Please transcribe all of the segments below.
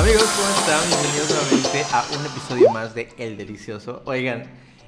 Amigos, ¿cómo están? Bienvenidos nuevamente a un episodio más de El Delicioso. Oigan,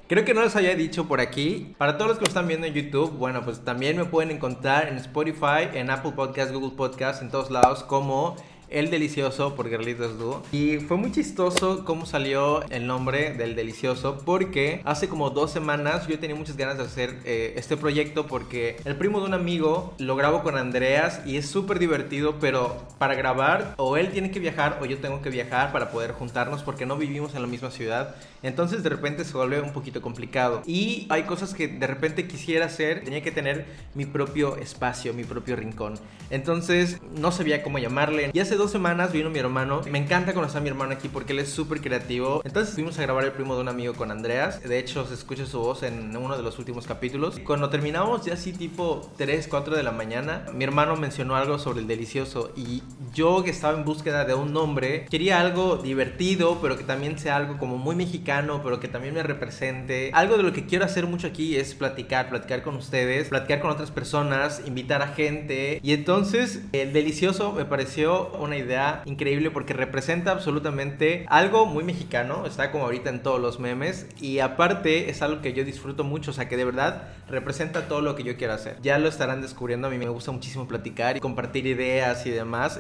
creo que no les había dicho por aquí. Para todos los que lo están viendo en YouTube, bueno, pues también me pueden encontrar en Spotify, en Apple Podcasts, Google Podcasts, en todos lados como el Delicioso por Girlitos Duo. Y fue muy chistoso cómo salió el nombre del Delicioso porque hace como dos semanas yo tenía muchas ganas de hacer eh, este proyecto porque el primo de un amigo lo grabo con Andreas y es súper divertido, pero para grabar o él tiene que viajar o yo tengo que viajar para poder juntarnos porque no vivimos en la misma ciudad. Entonces de repente se vuelve un poquito complicado. Y hay cosas que de repente quisiera hacer, tenía que tener mi propio espacio, mi propio rincón. Entonces no sabía cómo llamarle. Y hace dos semanas vino mi hermano. Me encanta conocer a mi hermano aquí porque él es súper creativo. Entonces fuimos a grabar el primo de un amigo con Andreas. De hecho, se escucha su voz en uno de los últimos capítulos. Cuando terminamos, ya así tipo 3, 4 de la mañana, mi hermano mencionó algo sobre el delicioso. Y yo que estaba en búsqueda de un nombre, quería algo divertido, pero que también sea algo como muy mexicano, pero que también me represente. Algo de lo que quiero hacer mucho aquí es platicar, platicar con ustedes, platicar con otras personas, invitar a gente. Y entonces, el delicioso me pareció una idea increíble porque representa absolutamente algo muy mexicano, está como ahorita en todos los memes y aparte es algo que yo disfruto mucho, o sea que de verdad representa todo lo que yo quiero hacer. Ya lo estarán descubriendo, a mí me gusta muchísimo platicar y compartir ideas y demás,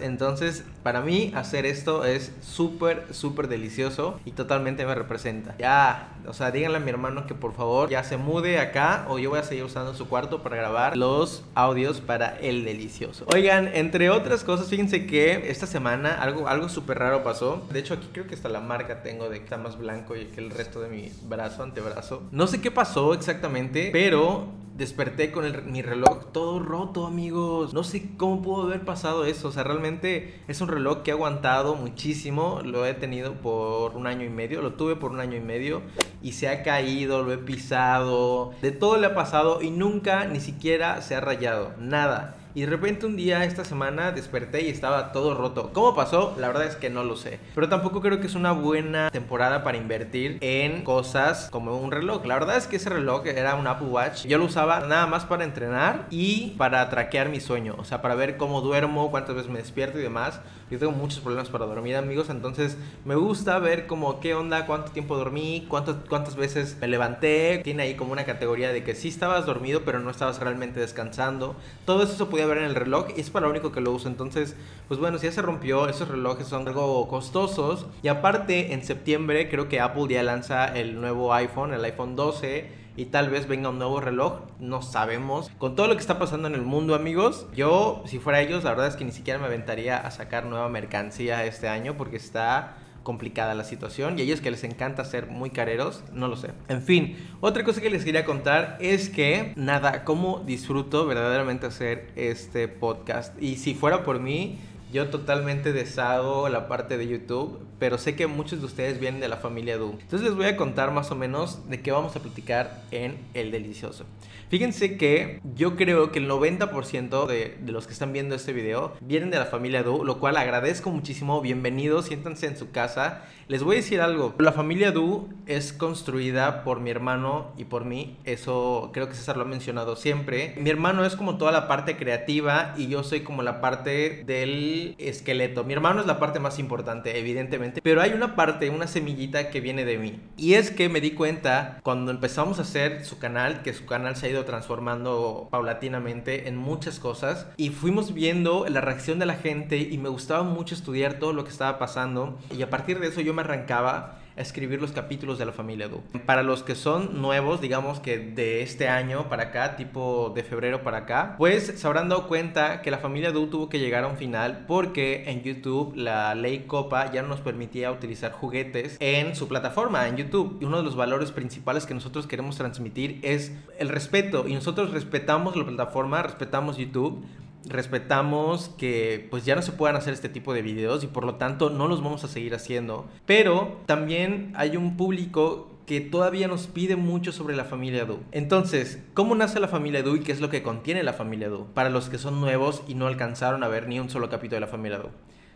para mí hacer esto es súper, súper delicioso y totalmente me representa. Ya, o sea, díganle a mi hermano que por favor ya se mude acá o yo voy a seguir usando su cuarto para grabar los audios para el delicioso. Oigan, entre otras cosas, fíjense que esta semana algo, algo súper raro pasó. De hecho, aquí creo que está la marca tengo de que está más blanco y que el resto de mi brazo, antebrazo. No sé qué pasó exactamente, pero desperté con mi reloj todo roto, amigos. No sé cómo pudo haber pasado eso. O sea, realmente es un reloj que ha aguantado muchísimo. Lo he tenido por un año y medio. Lo tuve por un año y medio. Y se ha caído, lo he pisado. De todo le ha pasado y nunca ni siquiera se ha rayado. Nada. Y de repente un día esta semana desperté y estaba todo roto. ¿Cómo pasó? La verdad es que no lo sé. Pero tampoco creo que es una buena temporada para invertir en cosas como un reloj. La verdad es que ese reloj era un Apple Watch. Yo lo usaba nada más para entrenar y para traquear mi sueño. O sea, para ver cómo duermo, cuántas veces me despierto y demás. Yo tengo muchos problemas para dormir, amigos. Entonces me gusta ver como qué onda, cuánto tiempo dormí, cuántas, cuántas veces me levanté. Tiene ahí como una categoría de que sí estabas dormido, pero no estabas realmente descansando. Todo eso se ver en el reloj y es para lo único que lo uso. Entonces, pues bueno, si ya se rompió, esos relojes son algo costosos. Y aparte, en septiembre creo que Apple ya lanza el nuevo iPhone, el iPhone 12 y tal vez venga un nuevo reloj, no sabemos. Con todo lo que está pasando en el mundo, amigos, yo, si fuera ellos, la verdad es que ni siquiera me aventaría a sacar nueva mercancía este año porque está complicada la situación y a ellos que les encanta ser muy careros, no lo sé. En fin, otra cosa que les quería contar es que, nada, cómo disfruto verdaderamente hacer este podcast. Y si fuera por mí, yo totalmente deshago la parte de YouTube, pero sé que muchos de ustedes vienen de la familia Du. Entonces les voy a contar más o menos de qué vamos a platicar en El Delicioso. Fíjense que yo creo que el 90% de, los que están viendo este video vienen de la familia Du, lo cual agradezco muchísimo. Bienvenidos, siéntanse en su casa. Les voy a decir algo. La familia Du es construida por mi hermano y por mí. Eso creo que César lo ha mencionado siempre. Mi hermano es como toda la parte creativa y yo soy como la parte del esqueleto. Mi hermano es la parte más importante, evidentemente. Pero hay una parte, una semillita que viene de mí. Y es que me di cuenta cuando empezamos a hacer su canal, que su canal se ha ido transformando paulatinamente en muchas cosas y fuimos viendo la reacción de la gente y me gustaba mucho estudiar todo lo que estaba pasando y a partir de eso yo me arrancaba escribir los capítulos de la familia Du. Para los que son nuevos, digamos que de este año para acá, tipo de febrero para acá, pues se habrán dado cuenta que la familia Du tuvo que llegar a un final porque en YouTube la ley Copa ya no nos permitía utilizar juguetes en su plataforma, en YouTube. Y uno de los valores principales que nosotros queremos transmitir es el respeto y nosotros respetamos la plataforma, respetamos YouTube respetamos que pues ya no se puedan hacer este tipo de videos y por lo tanto no los vamos a seguir haciendo. Pero también hay un público que todavía nos pide mucho sobre la familia Du. Entonces, ¿cómo nace la familia Du y qué es lo que contiene la familia Du? Para los que son nuevos y no alcanzaron a ver ni un solo capítulo de la familia Du.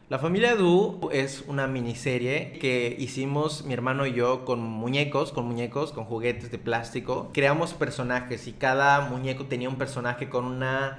La familia Du es una miniserie que hicimos mi hermano y yo con muñecos, con muñecos, con juguetes de plástico. Creamos personajes y cada muñeco tenía un personaje con una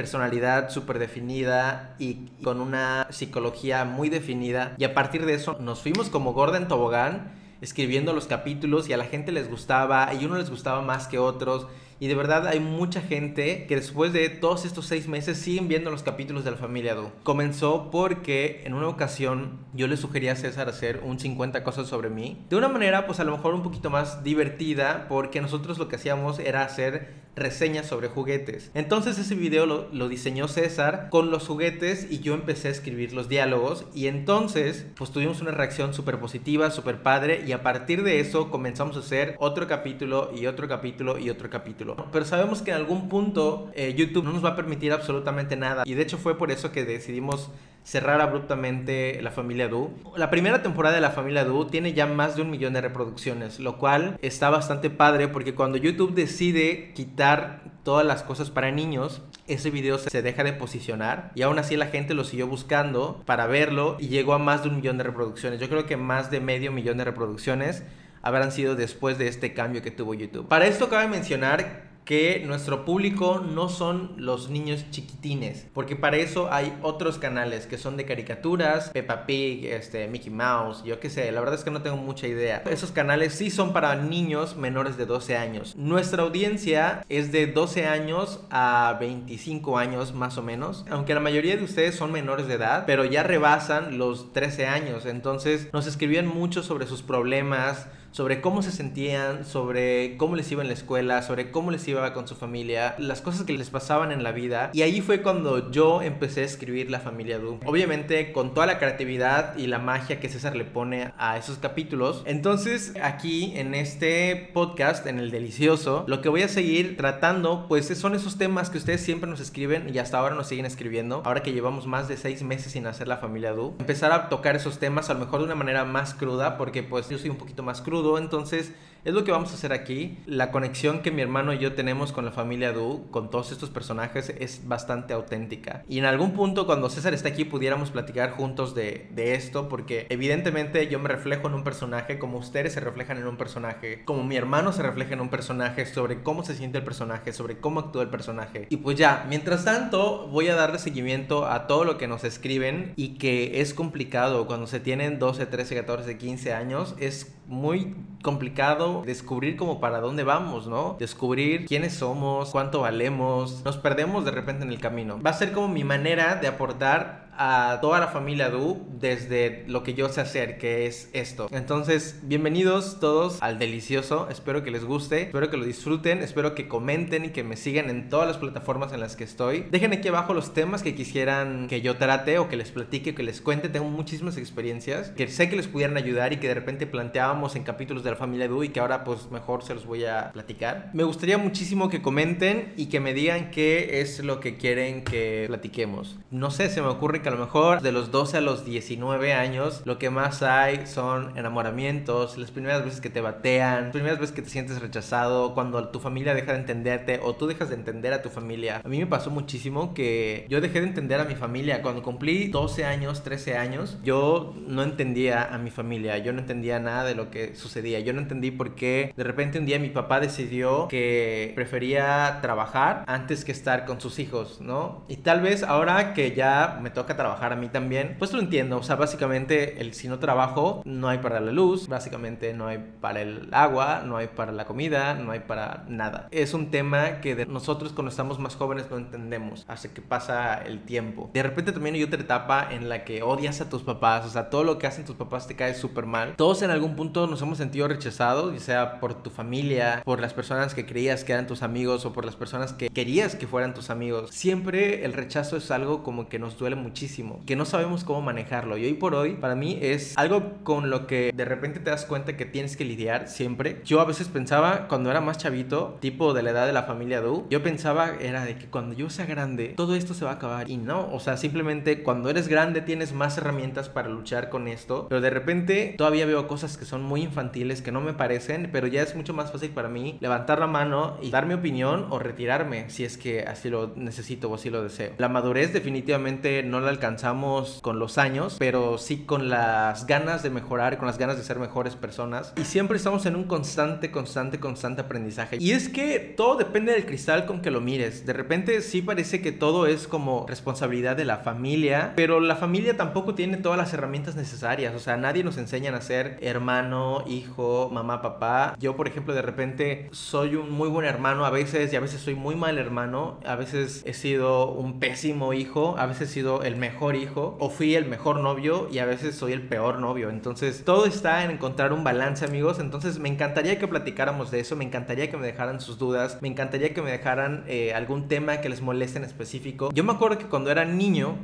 personalidad súper definida y con una psicología muy definida. Y a partir de eso nos fuimos como Gordon Tobogán escribiendo los capítulos y a la gente les gustaba y uno les gustaba más que otros y de verdad hay mucha gente que después de todos estos seis meses siguen viendo los capítulos de la familia Du. Comenzó porque en una ocasión yo le sugerí a César hacer un 50 cosas sobre mí. De una manera pues a lo mejor un poquito más divertida porque nosotros lo que hacíamos era hacer reseñas sobre juguetes. Entonces ese video lo, lo, diseñó César con los juguetes y yo empecé a escribir los diálogos y entonces pues tuvimos una reacción súper positiva, súper padre y a partir de eso comenzamos a hacer otro capítulo y otro capítulo y otro capítulo. Pero sabemos que en algún punto eh, YouTube no nos va a permitir absolutamente nada. Y de hecho fue por eso que decidimos cerrar abruptamente La Familia Du. La primera temporada de La Familia Du tiene ya más de un millón de reproducciones, lo cual está bastante padre porque cuando YouTube decide quitar todas las cosas para niños, ese video se deja de posicionar y aún así la gente lo siguió buscando para verlo y llegó a más de un millón de reproducciones. Yo creo que más de medio millón de reproducciones habrán sido después de este cambio que tuvo YouTube. Para esto cabe mencionar que nuestro público no son los niños chiquitines, porque para eso hay otros canales que son de caricaturas, Peppa Pig, este, Mickey Mouse, yo qué sé, la verdad es que no tengo mucha idea. Esos canales sí son para niños menores de 12 años. Nuestra audiencia es de 12 años a 25 años más o menos, aunque la mayoría de ustedes son menores de edad, pero ya rebasan los 13 años, entonces nos escribían mucho sobre sus problemas, sobre cómo se sentían, sobre cómo les iba en la escuela, sobre cómo les iba con su familia, las cosas que les pasaban en la vida. Y ahí fue cuando yo empecé a escribir La familia Du. Obviamente con toda la creatividad y la magia que César le pone a esos capítulos. Entonces aquí en este podcast, en el delicioso, lo que voy a seguir tratando pues son esos temas que ustedes siempre nos escriben y hasta ahora nos siguen escribiendo. Ahora que llevamos más de seis meses sin hacer La familia Du. Empezar a tocar esos temas a lo mejor de una manera más cruda porque pues yo soy un poquito más crudo entonces es lo que vamos a hacer aquí. La conexión que mi hermano y yo tenemos con la familia Du, con todos estos personajes, es bastante auténtica. Y en algún punto, cuando César está aquí, pudiéramos platicar juntos de, de esto, porque evidentemente yo me reflejo en un personaje, como ustedes se reflejan en un personaje, como mi hermano se refleja en un personaje, sobre cómo se siente el personaje, sobre cómo actúa el personaje. Y pues ya, mientras tanto, voy a darle seguimiento a todo lo que nos escriben y que es complicado cuando se tienen 12, 13, 14, 15 años. Es muy complicado descubrir como para dónde vamos, ¿no? Descubrir quiénes somos, cuánto valemos. Nos perdemos de repente en el camino. Va a ser como mi manera de aportar a toda la familia Du desde lo que yo sé hacer, que es esto. Entonces, bienvenidos todos al delicioso. Espero que les guste, espero que lo disfruten, espero que comenten y que me sigan en todas las plataformas en las que estoy. Dejen aquí abajo los temas que quisieran que yo trate o que les platique, que les cuente. Tengo muchísimas experiencias que sé que les pudieran ayudar y que de repente planteábamos en capítulos de la familia Du y que ahora pues mejor se los voy a platicar. Me gustaría muchísimo que comenten y que me digan qué es lo que quieren que platiquemos. No sé, se me ocurre que a lo mejor de los 12 a los 19 años lo que más hay son enamoramientos, las primeras veces que te batean, las primeras veces que te sientes rechazado, cuando tu familia deja de entenderte o tú dejas de entender a tu familia. A mí me pasó muchísimo que yo dejé de entender a mi familia. Cuando cumplí 12 años, 13 años, yo no entendía a mi familia, yo no entendía nada de lo que sucedía. Yo no entendí por qué de repente un día mi papá decidió que prefería trabajar antes que estar con sus hijos, ¿no? Y tal vez ahora que ya me toca trabajar a mí también, pues lo entiendo. O sea, básicamente, el, si no trabajo, no hay para la luz, básicamente no hay para el agua, no hay para la comida, no hay para nada. Es un tema que de nosotros cuando estamos más jóvenes no entendemos hasta que pasa el tiempo. De repente también hay otra etapa en la que odias a tus papás, o sea, todo lo que hacen tus papás te cae súper mal. Todos en algún punto nos hemos sentido rechazados, ya sea por tu familia, por las personas que creías que eran tus amigos o por las personas que querías que fueran tus amigos. Siempre el rechazo es algo como que nos duele muchísimo que no sabemos cómo manejarlo. Y hoy por hoy, para mí es algo con lo que de repente te das cuenta que tienes que lidiar siempre. Yo a veces pensaba, cuando era más chavito, tipo de la edad de la familia Du, yo pensaba era de que cuando yo sea grande, todo esto se va a acabar. Y no, o sea, simplemente cuando eres grande tienes más herramientas para luchar con esto. Pero de repente todavía veo cosas que son muy infantiles, que no me parecen, pero ya es mucho más fácil para mí levantar la mano y dar mi opinión o retirarme si es que así lo necesito o así lo deseo. La madurez definitivamente no la alcanzamos con los años, pero sí con las ganas de mejorar, con las ganas de ser mejores personas. Y siempre estamos en un constante, constante, constante aprendizaje. Y es que todo depende del cristal con que lo mires. De repente sí parece que todo es como responsabilidad de la familia, pero la familia tampoco tiene todas las herramientas necesarias. O sea, nadie nos enseña a ser hermano, hijo, mamá, papá. Yo, por ejemplo, de repente soy un muy buen hermano a veces y a veces soy muy mal hermano. A veces he sido un pésimo hijo, a veces he sido el mejor hijo o fui el mejor novio y a veces soy el peor novio. Entonces, todo está en encontrar un balance, amigos. Entonces, me encantaría que platicáramos de eso, me encantaría que me dejaran sus dudas, me encantaría que me dejaran eh, algún tema que les moleste en específico. Yo me acuerdo que cuando era niño,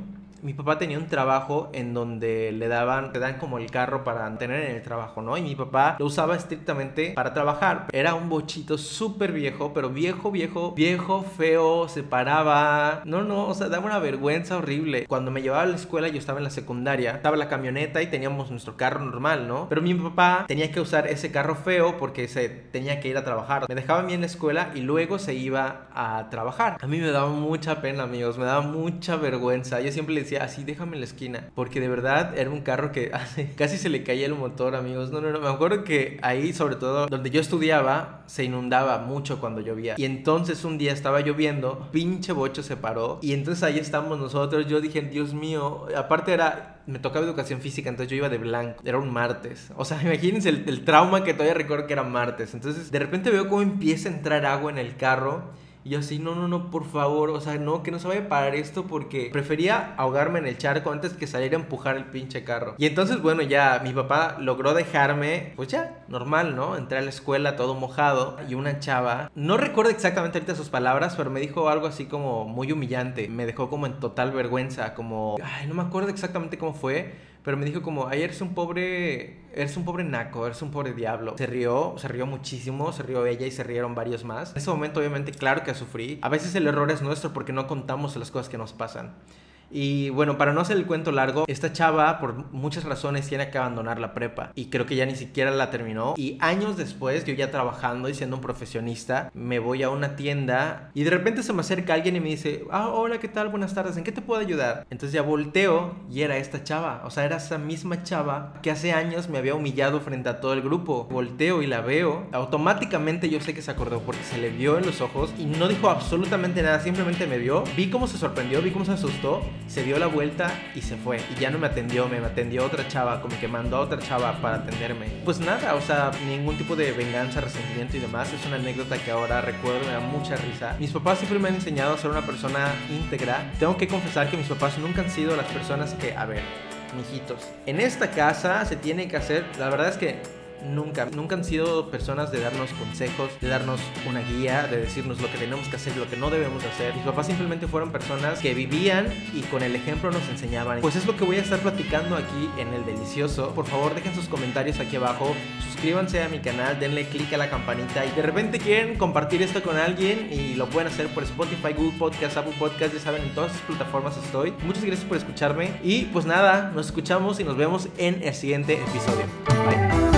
mi papá tenía un trabajo en donde le daban, te dan como el carro para tener en el trabajo, ¿no? Y mi papá lo usaba estrictamente para trabajar. Era un bochito súper viejo, pero viejo, viejo, viejo, feo, se paraba. No, no, o sea, daba una vergüenza horrible. Cuando me llevaba a la escuela, yo estaba en la secundaria, estaba la camioneta y teníamos nuestro carro normal, ¿no? Pero mi papá tenía que usar ese carro feo porque se tenía que ir a trabajar. Me dejaba a mí en la escuela y luego se iba a trabajar. A mí me daba mucha pena, amigos, me daba mucha vergüenza. Yo siempre le decía, así déjame en la esquina. Porque de verdad era un carro que casi se le caía el motor, amigos. No, no, no. Me acuerdo que ahí, sobre todo donde yo estudiaba, se inundaba mucho cuando llovía. Y entonces un día estaba lloviendo, pinche bocho se paró. Y entonces ahí estamos nosotros. Yo dije, Dios mío, aparte era me tocaba educación física, entonces yo iba de blanco. Era un martes. O sea, imagínense el, el, trauma que todavía recuerdo que era martes. Entonces, de repente veo cómo empieza a entrar agua en el carro. Y yo así, no, no, no, por favor, o sea, no, que no se vaya a parar esto porque prefería ahogarme en el charco antes que salir a empujar el pinche carro. Y entonces, bueno, ya mi papá logró dejarme, pues ya, normal, ¿no? Entré a la escuela todo mojado y una chava, no recuerdo exactamente ahorita sus palabras, pero me dijo algo así como muy humillante, me dejó como en total vergüenza, como, ay, no me acuerdo exactamente cómo fue pero me dijo como, ay, eres un pobre, eres un pobre naco, eres un pobre diablo. Se rió, se rió muchísimo, se rió ella y se rieron varios más. En ese momento obviamente claro que sufrí. A veces el error es nuestro porque no contamos las cosas que nos pasan. Y bueno, para no hacer el cuento largo, esta chava por muchas razones tiene que abandonar la prepa y creo que ya ni siquiera la terminó. Y años después, yo ya trabajando y siendo un profesionista, me voy a una tienda y de repente se me acerca alguien y me dice, ah, hola, ¿qué tal? Buenas tardes, ¿en qué te puedo ayudar? Entonces ya volteo y era esta chava, o sea, era esa misma chava que hace años me había humillado frente a todo el grupo. Volteo y la veo, automáticamente yo sé que se acordó porque se le vio en los ojos y no dijo absolutamente nada, simplemente me vio, vi cómo se sorprendió, vi cómo se asustó se dio la vuelta y se fue. Y ya no me atendió, me atendió otra chava, como que mandó a otra chava para atenderme. Pues nada, o sea, ningún tipo de venganza, resentimiento y demás. Es una anécdota que ahora recuerdo, me da mucha risa. Mis papás siempre me han enseñado a ser una persona íntegra. Tengo que confesar que mis papás nunca han sido las personas que, a ver, mijitos, en esta casa se tiene que hacer, la verdad es que Nunca, nunca han sido personas de darnos consejos, de darnos una guía, de decirnos lo que tenemos que hacer lo que no debemos hacer. Mis papás simplemente fueron personas que vivían y con el ejemplo nos enseñaban. Pues es lo que voy a estar platicando aquí en el delicioso. Por favor, dejen sus comentarios aquí abajo, suscríbanse a mi canal, denle click a la campanita y de repente quieren compartir esto con alguien y lo pueden hacer por Spotify, Google Podcast, Apple Podcast, ya saben, en todas las plataformas estoy. Muchas gracias por escucharme y pues nada, nos escuchamos y nos vemos en el siguiente episodio. Bye.